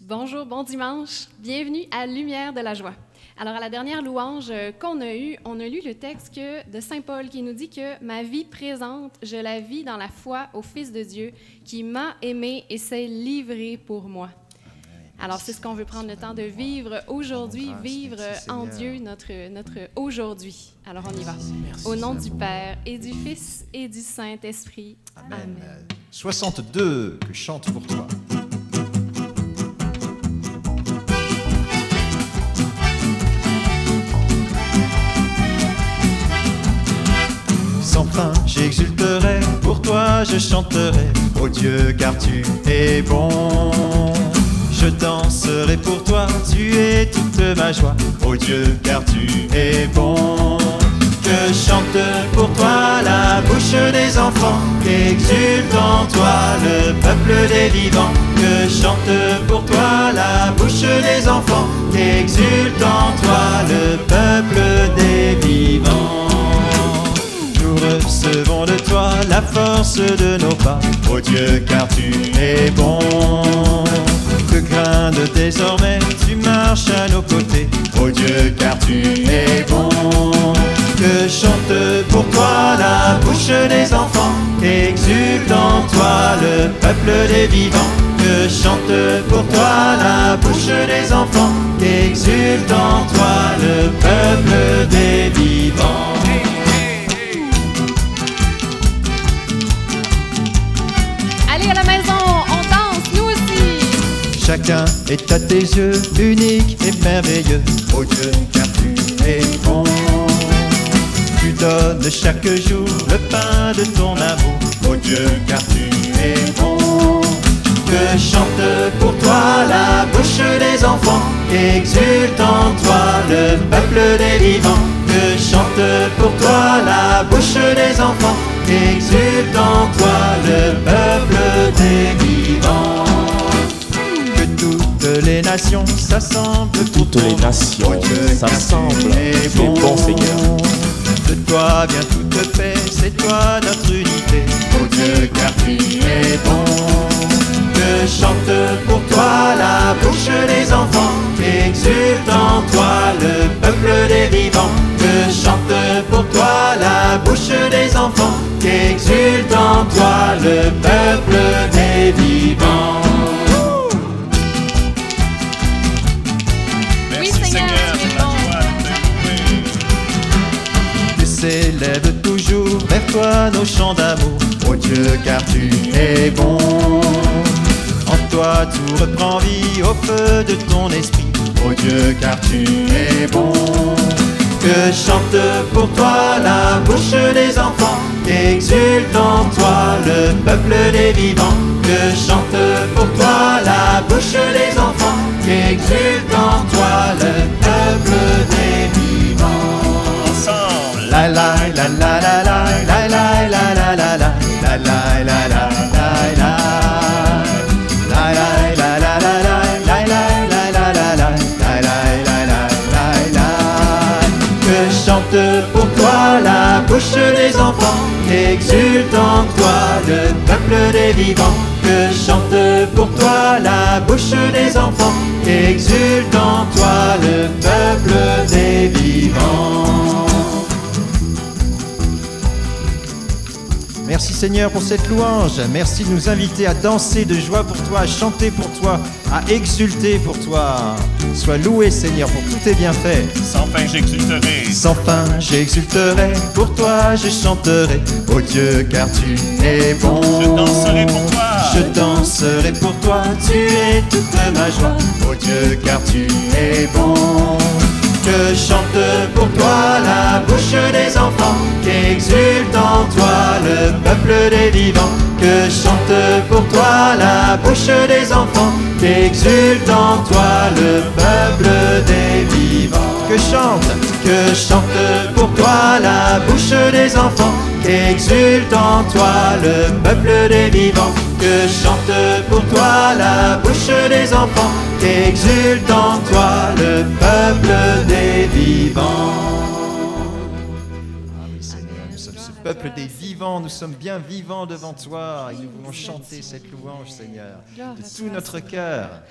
Bonjour, bon dimanche. Bienvenue à Lumière de la joie. Alors, à la dernière louange euh, qu'on a eue, on a lu le texte que, de Saint Paul qui nous dit que ma vie présente, je la vis dans la foi au Fils de Dieu qui m'a aimé et s'est livré pour moi. Alors, c'est ce qu'on veut prendre le temps de vivre aujourd'hui, vivre en Dieu notre, notre aujourd'hui. Alors, on y va. Au nom du Père et du Fils et du Saint-Esprit. Amen. 62 que chante pour toi. Je chanterai, ô Dieu, car tu es bon. Je danserai pour toi, tu es toute ma joie, ô Dieu, car tu es bon. Que chante pour toi la bouche des enfants, qu'exulte en toi le peuple des vivants. Que chante pour toi la bouche des enfants, qu'exulte en toi le peuple des vivants. Recevons de toi la force de nos pas, ô Dieu, car tu es bon. Que craindre désormais, tu marches à nos côtés, ô Dieu, car tu es bon. Que chante pour toi la bouche des enfants, exulte en toi le peuple des vivants. Que chante pour toi la bouche des enfants, exulte en toi le peuple des Chacun est à tes yeux unique et merveilleux, ô Dieu, car tu es bon. Tu donnes chaque jour le pain de ton amour, ô Dieu, car tu es bon. Que chante pour toi la bouche des enfants, exulte en toi le peuple des vivants. Que chante pour toi la bouche des enfants, exulte en toi le peuple des vivants. Les nations s'assemblent pour Toutes les nations s'assemblent. tu es Tu es bon, Seigneur. De toi vient toute paix, c'est toi notre unité. Ô Dieu, car tu es bon. Que chante pour toi la bouche des enfants, exulte en toi le peuple des vivants. Que chante pour toi la bouche des enfants, exulte en toi le peuple chant d'amour. Oh Dieu, car tu es bon. En toi tout reprend vie au feu de ton esprit. Oh Dieu, car tu es bon. Que chante pour toi la bouche des enfants, qu'exulte en toi le peuple des vivants. Que chante pour toi la bouche des enfants, qu'exulte en toi le peuple des vivants. Ensemble. La la la la la la la la pour toi la bouche des enfants Exulte en toi le peuple des vivants. Que chante pour toi la bouche des enfants Exulte en toi le peuple des vivants Merci Seigneur pour cette louange. Merci de nous inviter à danser de joie pour toi, à chanter pour toi, à exulter pour toi. Sois loué Seigneur pour tous tes bienfaits. Sans fin j'exulterai. Sans fin, j'exulterai, pour toi je chanterai, ô Dieu, car tu es bon. Je danserai pour toi. Je danserai pour toi, tu es toute ma joie, ô Dieu, car tu es bon. Que chante pour toi la bouche des enfants, qu'exulte en toi le peuple des vivants. Que chante pour toi la bouche des enfants, qu'exulte en toi le peuple des vivants. Que chante, que chante pour toi la bouche des enfants, qu'exulte en toi le peuple des vivants. Que chante pour toi la bouche des enfants, qu'exulte en toi le peuple des vivants. Ah oui Seigneur, nous sommes ce peuple des vivants. nous sommes bien vivants devant toi et nous voulons chanter cette louange, Seigneur, de tout notre cœur.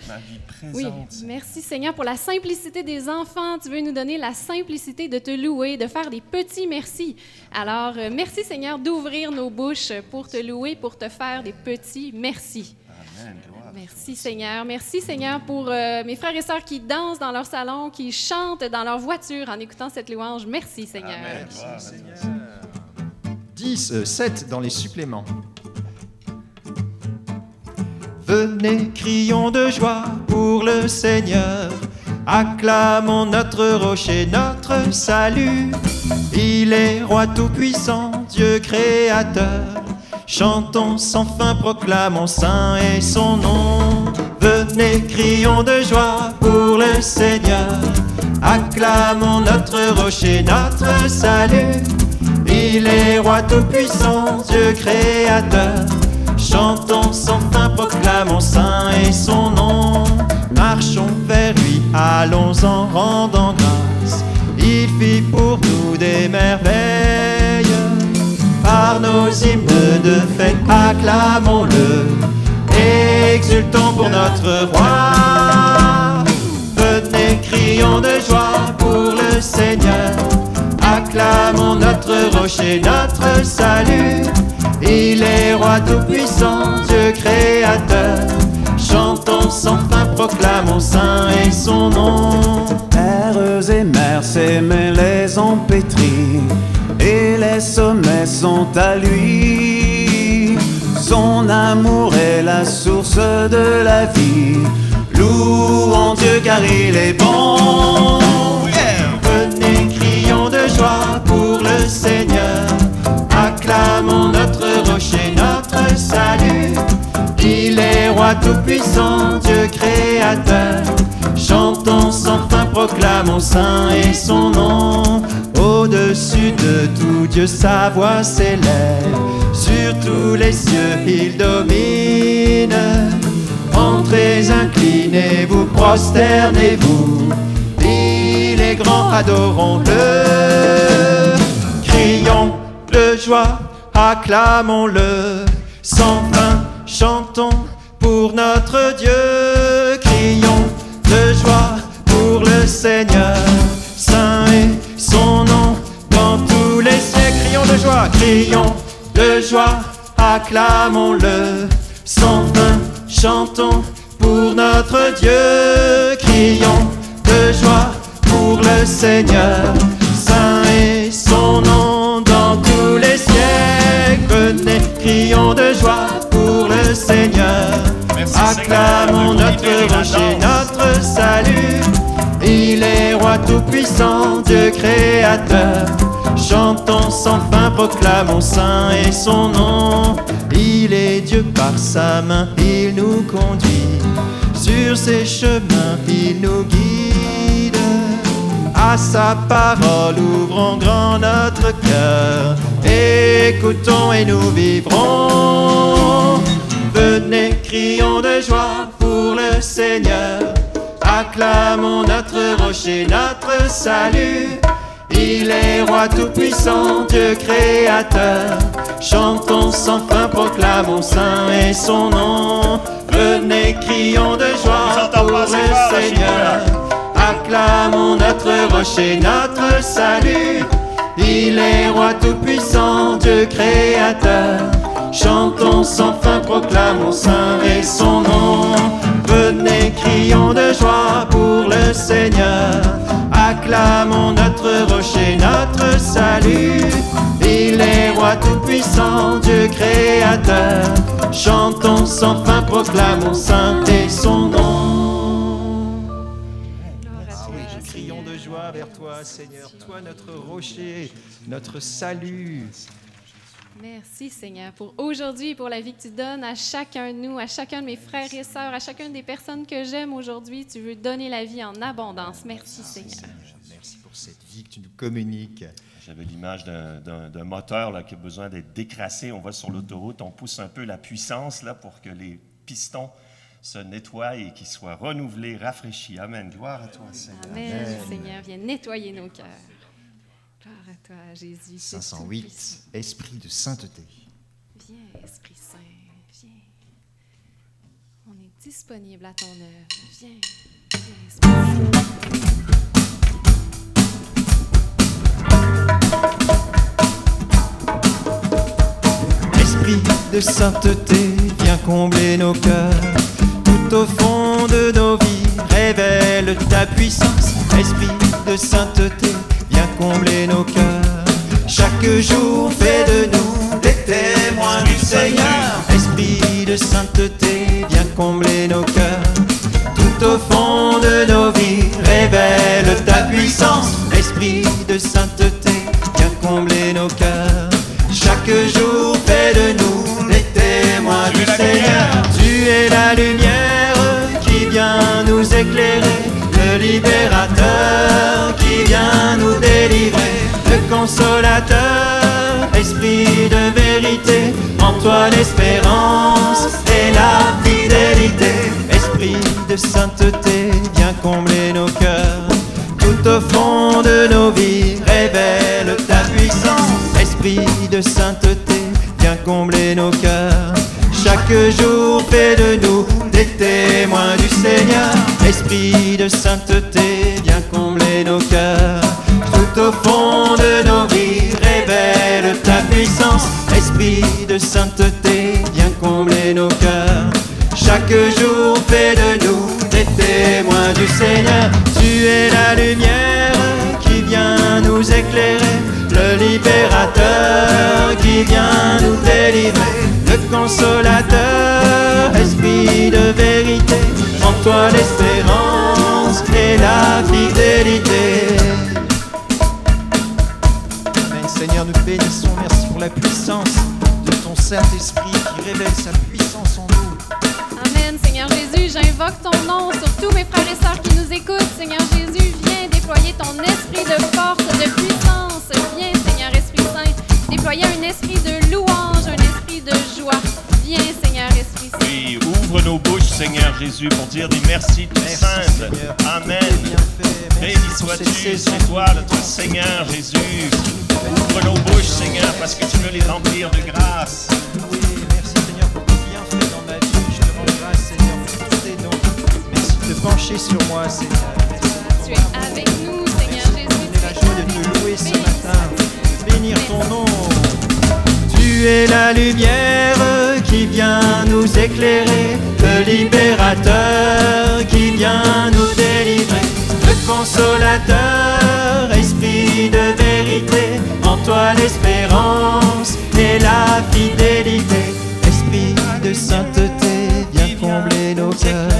Oui, merci Seigneur pour la simplicité des enfants. Tu veux nous donner la simplicité de te louer, de faire des petits merci. Alors, euh, merci Seigneur d'ouvrir nos bouches pour te louer, pour te faire des petits merci. Amen. Merci Seigneur. Merci Seigneur pour euh, mes frères et sœurs qui dansent dans leur salon, qui chantent dans leur voiture en écoutant cette louange. Merci Seigneur. Amen. À toi. 10, 7 dans les suppléments. Venez, crions de joie pour le Seigneur. Acclamons notre rocher, notre salut. Il est roi tout-puissant, Dieu créateur. Chantons sans fin, proclamons saint et son nom. Venez, crions de joie pour le Seigneur. Acclamons notre rocher, notre salut. Il est roi tout-puissant, Dieu créateur. Chantons sans fin, proclamons saint et son nom. Marchons vers lui, allons en rendant grâce. Il fit pour nous des merveilles. Acclamons-le. Exultons pour notre roi. Venez, crions de joie pour le Seigneur. Acclamons notre rocher, notre salut. Il est roi tout-puissant, Dieu créateur. Chantons sans fin, proclamons saint et son nom. Terres et mers, mêlées ont pétri, et les sommets sont à lui. Son amour est la source de la vie. Louons Dieu car il est bon. Venez, crions de joie pour le Seigneur. Acclamons notre rocher, notre salut. Il est roi tout-puissant, Dieu créateur. Chantons sans fin, proclamons saint et son nom. Au-dessus de tout Dieu, sa voix s'élève. Sur tous les cieux, il domine. Entrez, inclinez-vous, prosternez-vous. Il est grand, adorons-le. Crions de joie, acclamons-le. Sans fin, chantons pour notre Dieu. Crions de joie pour le Seigneur. Crions de joie, acclamons-le. Sans fin, chantons pour notre Dieu. Crions de joie pour le Seigneur. Saint est son nom dans tous les siècles. Venez, crions de joie pour le Seigneur. Merci, Acclamons Seigneur, notre rocher, notre salut. Il est roi tout-puissant, Dieu créateur. Chantons sans fin, proclamons saint et son nom. Il est Dieu par sa main, il nous conduit. Sur ses chemins, il nous guide. À sa parole, ouvrons grand notre cœur. Écoutons et nous vivrons. Venez, crions de joie pour le Seigneur. Acclamons notre rocher, notre salut. Il est roi tout-puissant, Dieu créateur. Chantons sans fin, proclamons saint et son nom. Venez, crions de joie pour le Seigneur. Acclamons notre rocher, notre salut. Il est roi tout-puissant, Dieu créateur. Chantons sans fin, proclamons saint et son nom. Seigneur. Acclamons notre rocher, notre salut. Il est roi tout-puissant, Dieu créateur. Chantons sans fin, proclamons saint et son nom. Ah oui, crions de joie vers toi, Seigneur, toi notre rocher, notre salut. Merci Seigneur pour aujourd'hui et pour la vie que tu donnes à chacun de nous, à chacun de mes frères et sœurs, à chacune des personnes que j'aime aujourd'hui. Tu veux donner la vie en abondance. Merci Seigneur. Merci pour cette vie que tu nous communiques. J'avais l'image d'un- moteur là, qui a besoin d'être décrassé. On va sur l'autoroute, on pousse un peu la puissance là, pour que les pistons se nettoient et qu'ils soient renouvelés, rafraîchis. Amen. Gloire à toi, Seigneur. Amen, Seigneur. Viens nettoyer nos cœurs. Gloire à toi, Jésus. c'est 508, tout-puissant. Esprit de sainteté. Viens, Esprit Saint, viens. On est disponible à ton œuvre. Viens, viens, Esprit Saint. Esprit de sainteté, viens combler nos cœurs. Tout au fond de nos vies, révèle ta puissance. Esprit de sainteté, combler nos cœurs. Chaque jour, fais de nous des témoins du Seigneur. Esprit de sainteté, viens combler nos cœurs. Tout au fond de nos vies, révèle ta puissance. Esprit de sainteté, viens combler nos cœurs. Chaque jour, fais de nous des témoins du Seigneur. Tu es la lumière qui vient nous éclairer, libérateur qui vient nous délivrer, le consolateur, esprit de vérité, en toi l'espérance et la fidélité, esprit de sainteté, viens combler nos cœurs. Tout au fond de nos vies, révèle ta puissance, esprit de sainteté, viens combler nos cœurs. Chaque jour, fais de nous Esprit de sainteté, viens combler nos cœurs. Tout au fond de nos vies, révèle ta puissance. Esprit de sainteté, viens combler nos cœurs. Chaque jour, fais de nous des témoins du Seigneur. Tu es la lumière qui vient nous éclairer, le libérateur qui vient nous délivrer, le consolateur, esprit de vérité, en toi la fidélité. Amen. Seigneur, nous bénissons. Merci pour la puissance de ton Saint-Esprit qui révèle sa puissance en nous. Amen, Seigneur Jésus. J'invoque ton nom sur tous mes frères et sœurs qui nous écoutent. Seigneur Jésus, viens déployer ton esprit de force, de puissance. Viens, Seigneur Esprit Saint, déployer un esprit de louange, un esprit de joie. Viens, Seigneur Esprit Saint. Oui, ouvre nos bouches, Seigneur Jésus, pour dire des merci tout. Seigneur. Amen. Béni sois-tu, c'est toi notre Seigneur Jésus. Ouvre nos bouches, Seigneur, parce que tu veux les remplir de grâce. Oui, merci Seigneur pour tes bienfaits dans ma vie. Je te rends grâce Seigneur pour tous tes dons. Merci de te pencher sur moi Seigneur. Tu es avec nous, Seigneur Jésus. La joie de te louer ce matin, bénir ton nom. Tu es la lumière qui vient nous éclairer, le libérateur qui vient nous délivrer, le consolateur, esprit de vérité, en toi l'espérance et la fidélité, esprit de sainteté, viens combler nos cœurs.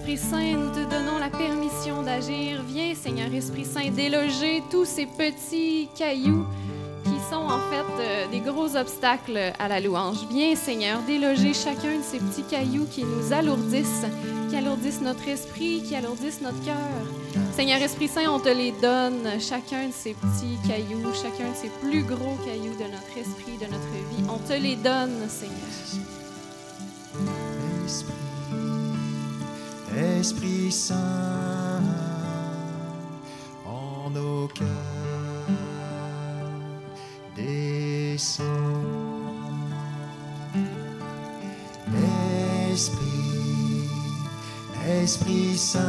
Esprit Saint, nous te donnons la permission d'agir. Viens, Seigneur Esprit Saint, déloger tous ces petits cailloux qui sont en fait euh, des gros obstacles à la louange. Viens, Seigneur, déloger chacun de ces petits cailloux qui nous alourdissent, qui alourdissent notre esprit, qui alourdissent notre cœur. Seigneur Esprit Saint, on te les donne, chacun de ces petits cailloux, chacun de ces plus gros cailloux de notre esprit, de notre vie. On te les donne, Seigneur. Esprit Saint, en nos cœurs, descends. Esprit, Esprit Saint,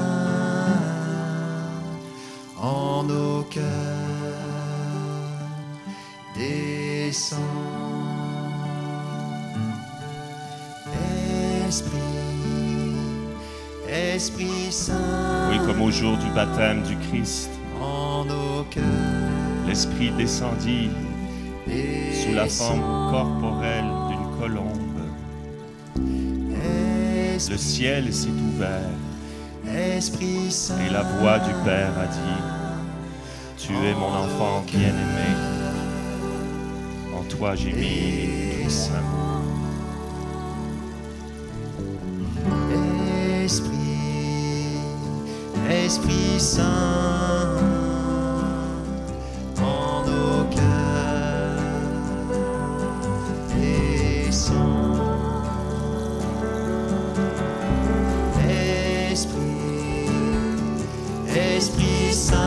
en nos cœurs. Descends, Esprit, Esprit Saint. Oui, comme au jour du baptême du Christ, en nos cœurs. l'Esprit descendit sous la forme corporelle d'une colombe. Le ciel s'est ouvert Esprit Saint. et la voix du Père a dit, Tu es mon enfant bien-aimé, en toi j'ai mis tout mon amour. Esprit Saint, en nos cœurs, descends. Esprit, Esprit Saint,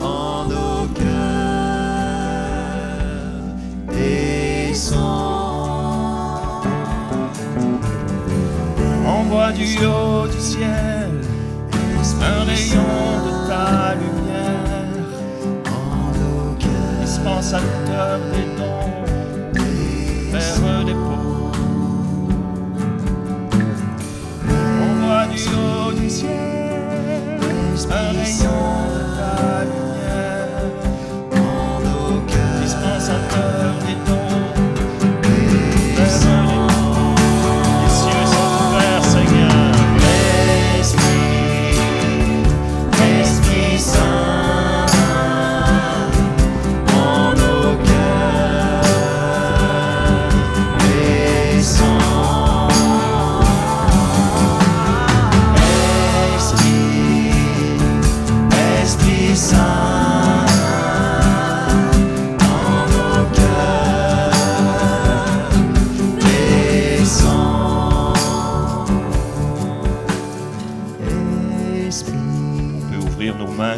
en du ciel un rayon de ta lumière, dispensateur des dons, Père des pauvres. Envoie du haut du ciel un rayon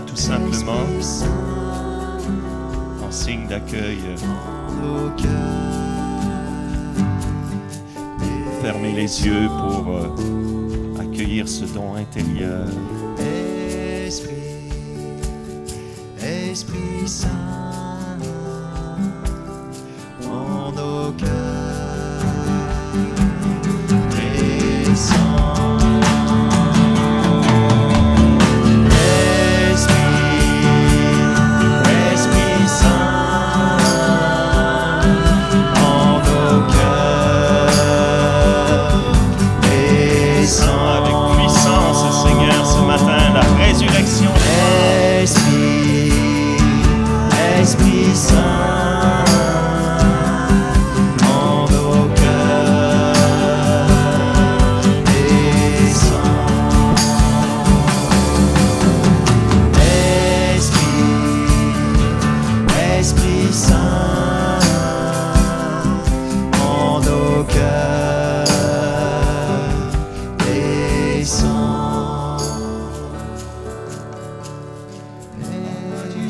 tout simplement en signe d'accueil. Fermer les yeux pour euh, accueillir ce don intérieur. Esprit, Esprit Saint,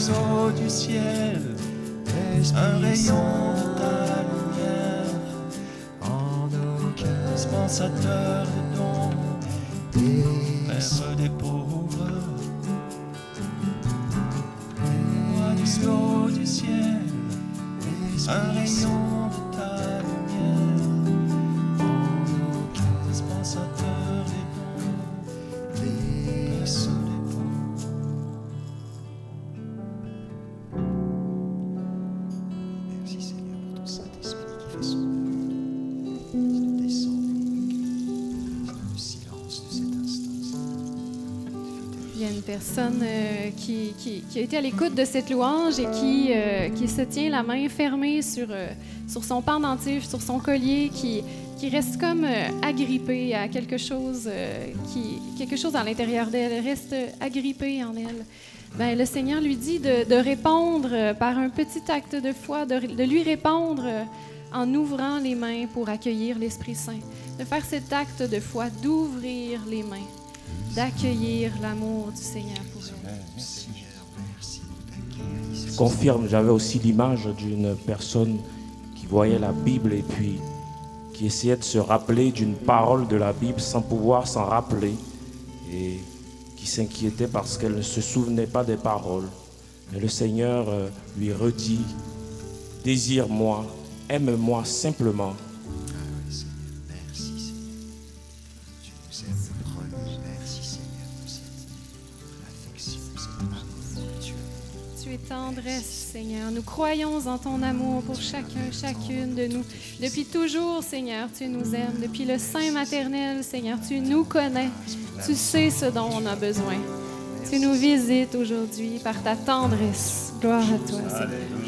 Du haut du ciel, un rayon de ta lumière, en nos cœurs, dispensateur de dons, Père des pauvres. Haut du ciel, un rayon y a une personne euh, qui, a été à l'écoute de cette louange et qui, euh, se tient la main fermée sur, euh, sur son pendentif, sur son collier, qui, reste comme agrippée à quelque chose, qui, quelque chose à l'intérieur d'elle, Elle reste agrippée en elle. Ben, le Seigneur lui dit de, répondre par un petit acte de foi, de, lui répondre en ouvrant les mains pour accueillir l'Esprit Saint, de faire cet acte de foi, d'ouvrir les mains d'accueillir l'amour du Seigneur pour elle. Je confirme, j'avais aussi l'image d'une personne qui voyait la Bible et puis qui essayait de se rappeler d'une parole de la Bible sans pouvoir s'en rappeler et qui qui s'inquiétait parce qu'elle ne se souvenait pas des paroles. Mais le Seigneur euh, lui redit, Désire-moi, aime-moi simplement. Tendresse, Seigneur. Nous croyons en ton amour pour chacun, chacune de nous. Depuis toujours, Seigneur, tu nous aimes. Depuis le sein maternel, Seigneur, tu nous connais. Tu sais ce dont on a besoin. Tu nous visites aujourd'hui par ta tendresse. Gloire à toi, Seigneur.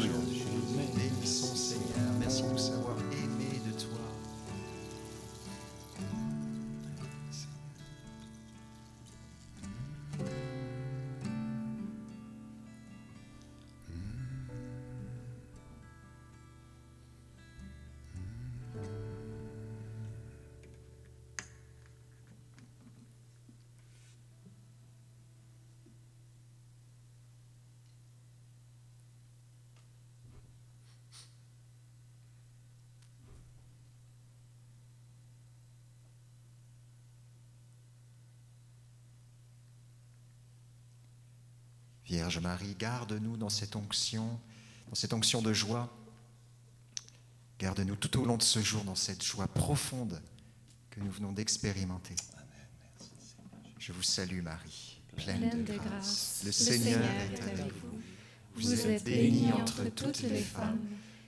Vierge Marie, garde-nous dans cette onction, dans cette onction de joie. Garde-nous tout au long de ce jour dans cette joie profonde que nous venons d'expérimenter. Je vous salue Marie, pleine, Pleine de, grâce, Le Seigneur est avec vous. Vous êtes bénie entre toutes les femmes,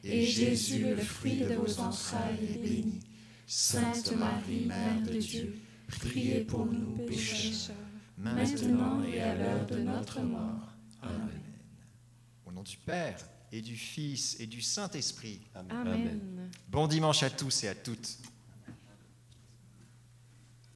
et Jésus, le fruit de vos entrailles, est béni. Sainte Marie, Mère de Dieu, priez pour nous pécheurs, maintenant et à l'heure de notre mort. Amen. Au nom du Père et du Fils et du Saint-Esprit. Amen. Bon dimanche à tous et à toutes.